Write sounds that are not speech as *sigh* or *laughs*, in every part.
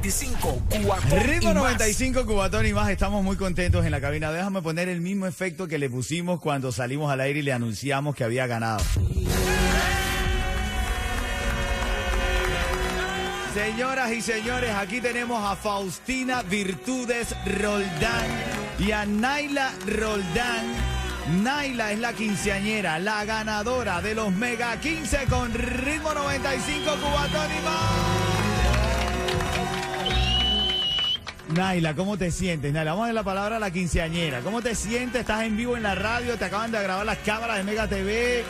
95, Cubatón Ritmo y más. 95 Cubatón y más, estamos muy contentos en la cabina. Déjame poner el mismo efecto que le pusimos cuando salimos al aire y le anunciamos que había ganado. Señoras y señores, aquí tenemos a Faustina Virtudes Roldán y a Naila Roldán. Naila es la quinceañera, la ganadora de los Mega 15 con ritmo 95 Cubatón y más. Naila, ¿cómo te sientes? Naila, vamos a dar la palabra a la quinceañera. ¿Cómo te sientes? Estás en vivo en la radio, te acaban de grabar las cámaras de Mega TV, eh,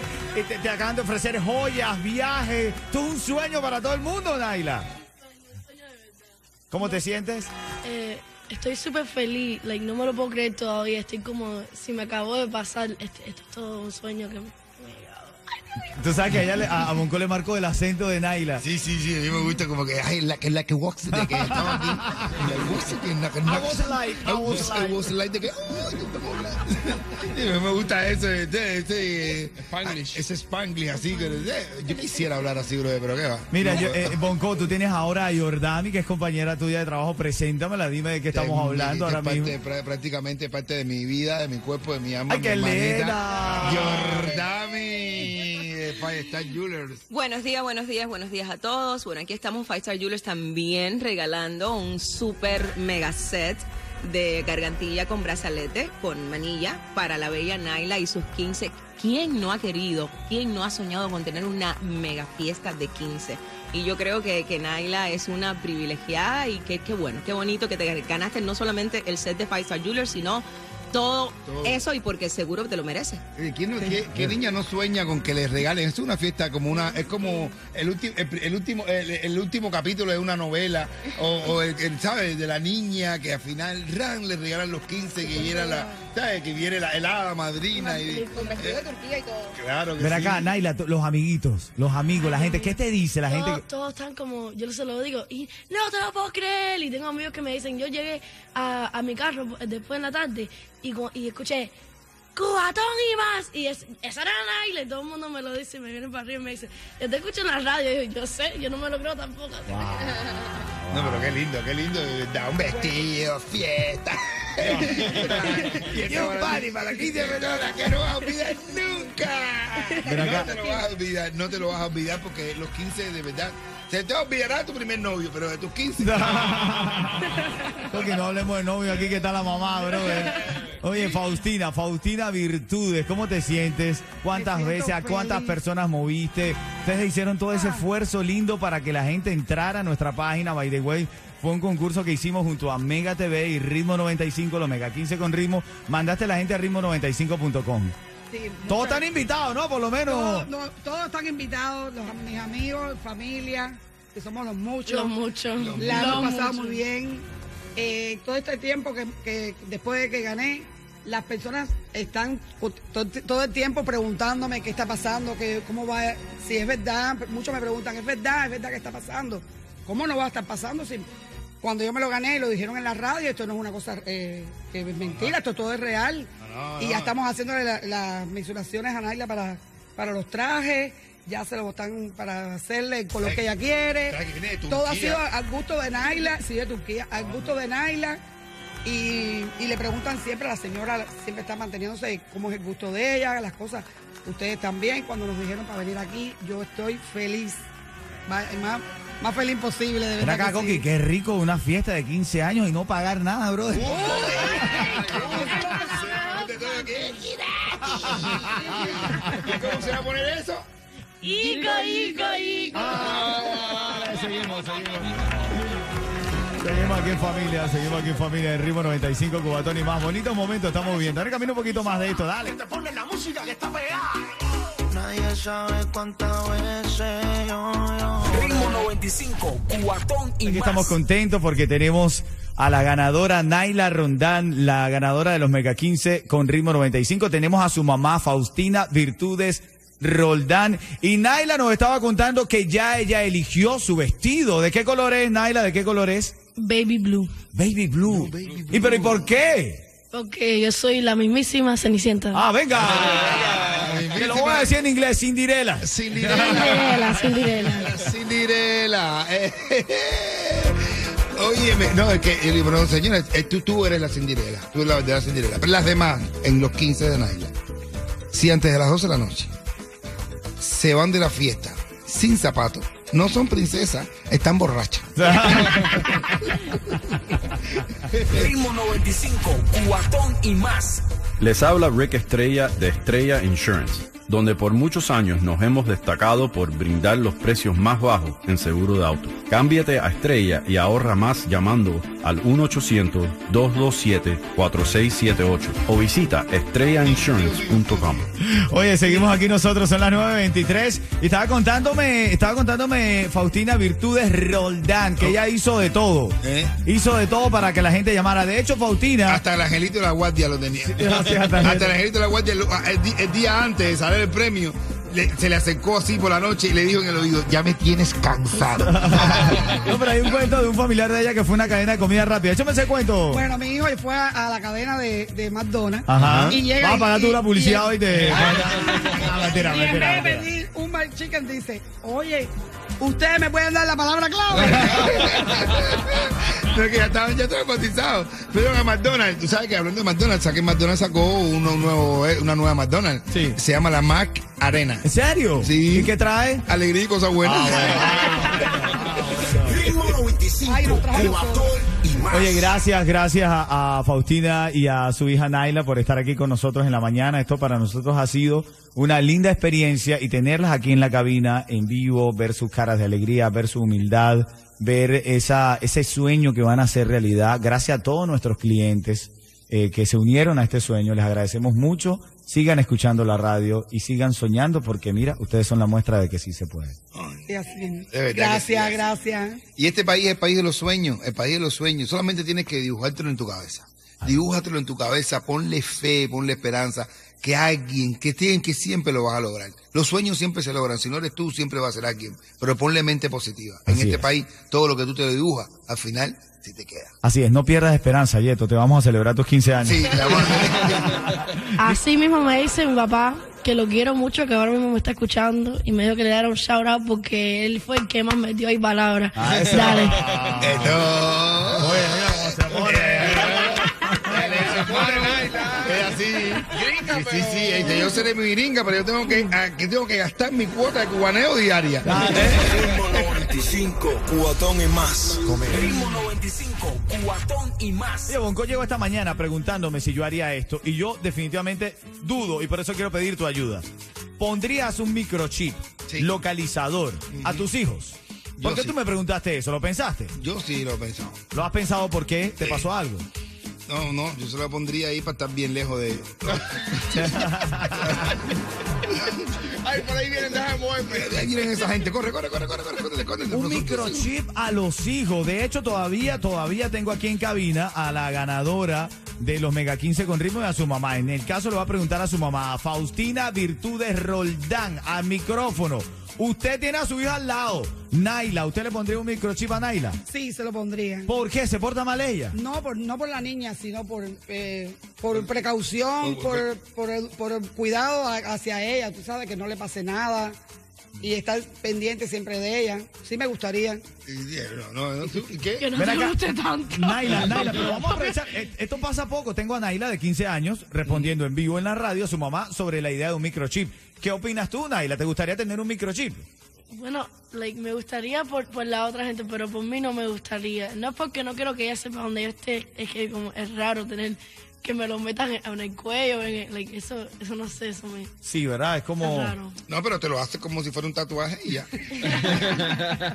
te, te acaban de ofrecer joyas, viajes. Esto es un sueño para todo el mundo, Naila. ¿Cómo te sientes? Eh, estoy súper feliz, like, no me lo puedo creer todavía. Estoy como, si me acabó de pasar, este- esto es todo un sueño que me, *laughs* Tú sabes que a, ella le- a, a Bonco le marcó el acento de Naila. Sí, sí, sí, a mí me gusta como que, ay, la que, la que walks, de que estaba aquí. La walks, que la que I was like, I was was, I like. was like, de que, ay, yo estamos hablando. *laughs* Sí, a mí me gusta ese, ese, ese, Spanglish. Ese Spanglish así, que, eh, yo quisiera hablar así, bro, pero qué va. Mira, yo, eh, Bonco, tú tienes ahora a Jordami, que es compañera tuya de trabajo. Preséntamela, dime de qué estamos Es- hablando es ahora parte- mismo. prá- prácticamente parte de mi vida, de mi cuerpo, de mi alma. ¡Ay, mi qué linda! Jordami, de Buenos días, buenos días, buenos días a todos. Bueno, aquí estamos Five Star Jewelers también regalando un super mega set de gargantilla con brazalete, con manilla, para la bella Naila y sus 15. ¿Quién no ha querido, quién no ha soñado con tener una mega fiesta de 15? Y yo creo que, que Naila es una privilegiada y que bueno, qué bonito que te ganaste no solamente el set de Five Star Jewelers, sino todo, Todo. eso y porque seguro que te lo mereces. Eh, ¿Quién no- qué, qué niña no sueña con que les regalen? Es una fiesta como una, es como el último, el, el último, el, el último capítulo de una novela, o, o el, el, ¿sabes? De la niña que al final ran le regalan los 15, que viene la, ¿sabes? Que viene la, el hada madrina y Con vestido de tortilla y todo. claro que Ven sí. acá, Naila, los amiguitos, los amigos, la gente, ¿qué te dice la gente? Todos, que- todos están como, yo se lo digo, y no te lo puedo creer. Y tengo amigos que me dicen, yo llegué a, a mi carro después en la tarde y, y escuché, Cubatón y más. Y es, esa era Naila. Y todo el mundo me lo dice y me vienen para arriba y me dice, yo te escucho en la radio. Y yo, yo sé, yo no me lo creo tampoco. No, pero qué lindo, qué lindo, verdad. Un vestido, fiesta. *laughs* y un party para la 15 menores que no vas a olvidar nunca. No te lo vas a olvidar, no te lo vas a olvidar porque los 15 de verdad. Se te olvidará tu primer novio, pero de tus 15. *laughs* Porque no hablemos de novio aquí que está la mamá, bro. Oye, Faustina, Faustina Virtudes, ¿cómo te sientes? ¿Cuántas veces, a cuántas personas moviste? Ustedes hicieron todo ese esfuerzo lindo para que la gente entrara a nuestra página, by the way. Fue un concurso que hicimos junto a Mega TV y Ritmo 95, los Mega 15 con Ritmo. Mandaste a la gente a ritmo95.com. Sí, Todos están invitados, ¿no? Por lo menos. todos, no, todos están invitados, los, mis amigos, familia, que somos los muchos. Los muchos. La hemos pasado muy bien. Eh, todo este tiempo que, que después de que gané, las personas están to- todo el tiempo preguntándome qué está pasando, que, cómo va, si es verdad. Muchos me preguntan, ¿es verdad? ¿Es verdad que está pasando? ¿Cómo no va a estar pasando? Si cuando yo me lo gané, lo dijeron en la radio, esto no es una cosa eh, que es mentira, esto todo es real. y ya estamos haciendo las mensuraciones a Naila para, para los trajes, ya se lo están para hacerle con lo que ella quiere. Todo ha sido al gusto de Naila, sí, de Turquía, al gusto de Naila. Y, y le preguntan siempre, la señora siempre está manteniéndose cómo es el gusto de ella, las cosas. Ustedes también, cuando nos dijeron para venir aquí, yo estoy feliz. Más, más, feliz imposible, de verdad. acá, que Coqui, sí. qué rico una fiesta de 15 años y no pagar nada, bro. ¿Cómo se va a poner eso? Ico, Ico, Ico. Ah, seguimos, seguimos. Seguimos aquí en familia, seguimos aquí en familia de Ritmo 95, Cubatón y más. Bonitos momentos estamos viendo. Ahora camina un poquito más de esto, dale. Te ponen la música que está pegada. Nadie sabe cuántas veces yo, yo Ritmo 95, Cubatón y Aquí más. estamos contentos porque tenemos a la ganadora Naila Rondán, la ganadora de los Mega 15 con ritmo 95. Tenemos a su mamá Faustina Virtudes Roldán. Y Naila nos estaba contando que ya ella eligió su vestido. ¿De qué color es, Naila? ¿De qué color es? Baby Blue. Baby blue. ¿Y pero y por qué? Porque yo soy la mismísima Cenicienta. Ah, venga. Te lo voy a decir en inglés, Cinderella. Cinderella. Cinderela, Cinderela. Cinderella. Eh, *laughs* Óyeme, no, es que, eh, bueno, señores, eh, tú, tú eres la Cinderella, tú eres la verdadera Cinderella. Pero las demás, en los 15 de Naila, si antes de las 12 de la noche se van de la fiesta sin zapatos, no son princesas, están borrachas. *laughs* Ritmo 95, cuatón y más. Les habla Rick Estrella de Estrella Insurance, donde por muchos años nos hemos destacado por brindar los precios más bajos en seguro de auto. Cámbiate a Estrella y ahorra más llamando al 1-800-227-4678 o visita estrellainsurance.com. Oye, seguimos aquí nosotros, son las 9.23 y estaba contándome, estaba contándome Faustina Virtudes Roldán, que ella hizo de todo. ¿Eh? Hizo de todo para que la gente llamara. De hecho, Faustina... Hasta el angelito de la guardia lo tenía. hasta hasta, el- el angelito de la guardia, el, día antes de el premio, le- se le acercó así por la noche y le dijo en el oído, ya me tienes cansado. *laughs* No, pero hay un cuento de un familiar de ella que fue una cadena de comida rápida. Échame ese cuento. Bueno, mi hijo fue a, a la cadena de, de McDonald's. Ajá. Y llega Vas a pagar tú la publicidad y- hoy de... *laughs* *laughs* Mentira, Y en mentira, vez de mentira. pedir un mal chicken dice, oye, ustedes me pueden dar la palabra clave. *laughs* No, es que ya estaban ya traumatizados. Fueron a McDonald's. Tú sabes que hablando de McDonald's, saqué McDonald's sacó uno nuevo, eh, una nueva McDonald's. Sí. Se llama la Mac Arena. ¿En serio? Sí. ¿Y qué trae? Alegría y cosas buenas. *laughs* Ritmo 95, Ay, nos trajo cuatón y Oye, gracias, gracias a, a Faustina y a su hija Naila por estar aquí con nosotros en la mañana. Esto para nosotros ha sido una linda experiencia y tenerlas aquí en la cabina, en vivo, ver sus caras de alegría, ver su humildad, ver esa, ese sueño que van a hacer realidad. Gracias a todos nuestros clientes eh, que se unieron a este sueño. Les agradecemos mucho. Sigan escuchando la radio y sigan soñando porque mira, ustedes son la muestra de que sí se puede. Gracias, sí. gracias. Y este país es el país de los sueños, el país de los sueños. Solamente tienes que dibujártelo en tu cabeza. Dibújatelo en tu cabeza, ponle fe, ponle esperanza, que alguien, que tienen que siempre lo vas a lograr. Los sueños siempre se logran, si no eres tú, siempre va a ser alguien. Pero ponle mente positiva. En este es. país, todo lo que tú te dibujas, al final, sí te queda. Así es, no pierdas esperanza, Yeto. Te vamos a celebrar tus 15 años. Sí, la vamos a- *laughs* Así mismo me dice mi papá, que lo quiero mucho, que ahora mismo me está escuchando, y me dijo que le diera un shout out porque él fue el que más metió ahí palabras. Ah. Dale. Sí, sí, sí. este, yo seré mi viringa, pero yo tengo que, ah, que tengo que gastar mi cuota de cubaneo diaria. Ritmo 95, cuatón y más. Ritmo 95, cuatón y más. Oye, Bonco llegó esta mañana preguntándome si yo haría esto y yo definitivamente dudo y por eso quiero pedir tu ayuda. ¿Pondrías un microchip Sí. localizador a tus hijos? ¿Por Yo qué sí. tú me preguntaste eso? ¿Lo pensaste? Yo sí lo he pensado. ¿Lo has pensado por qué? ¿Te Sí. pasó algo? No, no, yo se lo pondría ahí para estar bien lejos de. *laughs* Ay, por ahí vienen, déjame moverme. Ahí vienen esa gente. Corre, corre, corre, corre, corre, corre, corre. Un microchip a los hijos. De hecho, todavía, todavía tengo aquí en cabina a la ganadora de los Mega 15 con ritmo y a su mamá. En el caso le va a preguntar a su mamá, Faustina Virtudes Roldán, al micrófono. Usted tiene a su hija al lado. Naila, ¿usted le pondría un microchip a Naila? Sí, se lo pondría. ¿Por qué? ¿Se porta mal ella? No por, no por la niña, sino por, eh, por precaución, por, por, el, por el cuidado hacia ella. Tú sabes que no le pase nada y estar pendiente siempre de ella. Sí me gustaría. No, no, no, ¿tú? ¿y qué? Que no Ven te acá. guste tanto. Naila, *laughs* Naila, pero vamos a aprovechar. eh, Esto pasa poco. Tengo a Naila de 15 años respondiendo en vivo en la radio a su mamá sobre la idea de un microchip. ¿Qué opinas tú, Naila? ¿Te gustaría tener un microchip? Bueno, like, me gustaría por, por la otra gente, pero por mí no me gustaría. No es porque no quiero que ella sepa dónde yo esté, es que como es raro tener que me lo metan en, el cuello, en el- like, eso, eso no sé, eso me Sí, ¿verdad? Es es como... raro. No, pero te lo haces como si fuera un tatuaje y ya. *laughs*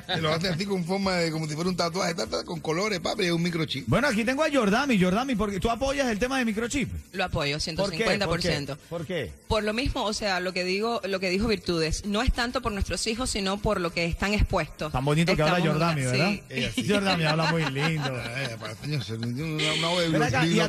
te lo haces así con forma de como si fuera un tatuaje, ta, ta, con colores, papi, es un microchip. Bueno, aquí tengo a Jordami. Jordami, porque tú apoyas el tema de microchip. Lo apoyo, ¿Por qué? 150%. ¿Por qué? ¿Por qué? Por lo mismo, o sea, lo que digo, lo que dijo Virtudes, no es tanto por nuestros hijos, sino por lo que están expuestos. Tan bonito que habla Jordami, ¿verdad? Sí. Ella sí. Jordami habla muy lindo. *laughs* Eh, para- señor, una, una Ven acá, ¿y a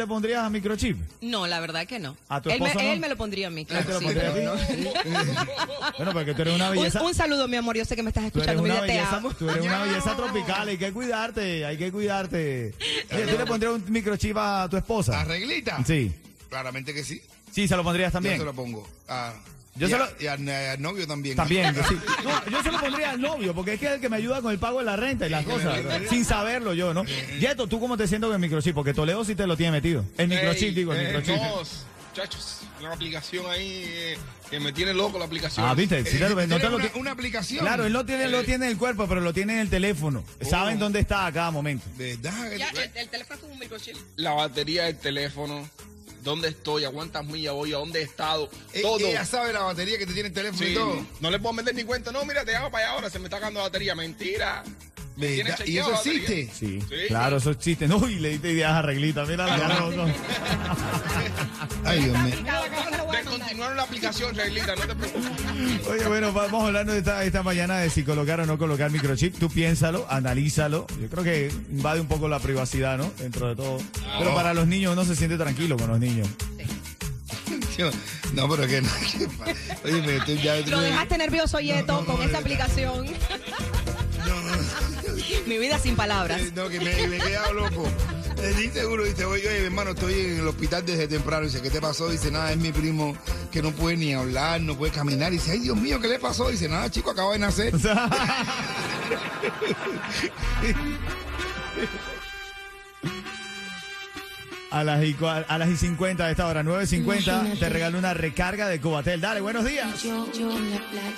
le pondrías a microchip? No, la verdad que no. ¿A tu él, me, esposo no? él me lo pondría a mí, ¿Él claro. te lo sí, a ti? no. *laughs* Bueno, porque tú eres una Un, belleza. un saludo, mi amor. Yo sé que me estás Tú eres escuchando. Mi una vida, te amo. tú eres una *laughs* belleza tropical, hay que cuidarte, hay que cuidarte. *laughs* Oye, ¿tú le pondrías un microchip a tu esposa? ¿Arreglita? Sí. Claramente que sí. Sí, se lo pondrías también. Yo se lo pongo. Ah, Yo y, se a- lo- y a- al novio también. También, *laughs* sí. No, yo se lo pondría al novio, porque es que es el que me ayuda con el pago de la renta y las cosas, sin saberlo yo, ¿no? Yeto, ¿tú cómo te sientes con el microchip? Porque Toledo sí te lo tiene metido. El microchip, Ey, digo, el eh, microchip. No, muchachos, una aplicación ahí eh, que me tiene loco la aplicación. Ah, viste, sí te lo- no te ¿Tiene lo una, una aplicación. Claro, él no tiene, lo tiene en el cuerpo, pero lo tiene en el teléfono. Saben dónde está a cada momento. ¿Verdad? Ya, el, el teléfono es como un microchip. La batería del teléfono, dónde estoy, a cuántas millas voy, a dónde he estado, Eh, todo. Ella sabe la batería que te tiene el teléfono Sí, y todo. no le puedo meter ni cuenta. No, mira, te llamo para allá ahora, se me está acabando la batería. Mentira. ¿Y eso existe? Sí, Sí. claro, eso existe. No, y le diste ideas a Reglita, mira, no, no. *laughs* Ay, Dios mío. Descontinuaron la aplicación, Reglita, no te preocupes. Oye, bueno, vamos hablando de esta, esta mañana de si colocar o no colocar microchip. Tú piénsalo, analízalo. Yo creo que invade un poco la privacidad, ¿no? Dentro de todo. Pero para los niños uno se siente tranquilo con los niños. *laughs* No, pero que no. Oye, me estoy ya. Lo dejaste nervioso, Yeto, con esta aplicación. Mi vida sin palabras. No, que me, me he quedado loco. Eh, Dice seguro, dice, oye, oye, hermano, estoy en el hospital desde temprano. Dice, ¿qué te pasó? Dice, nada, es mi primo que no puede ni hablar, no puede caminar. Dice, ay, Dios mío, ¿qué le pasó? Dice, nada, chico, acaba de nacer. A las, y, a las y 50 de esta hora, 9.50, te regalo una recarga de Cubatel. Dale, buenos días. Yo, yo en la playa,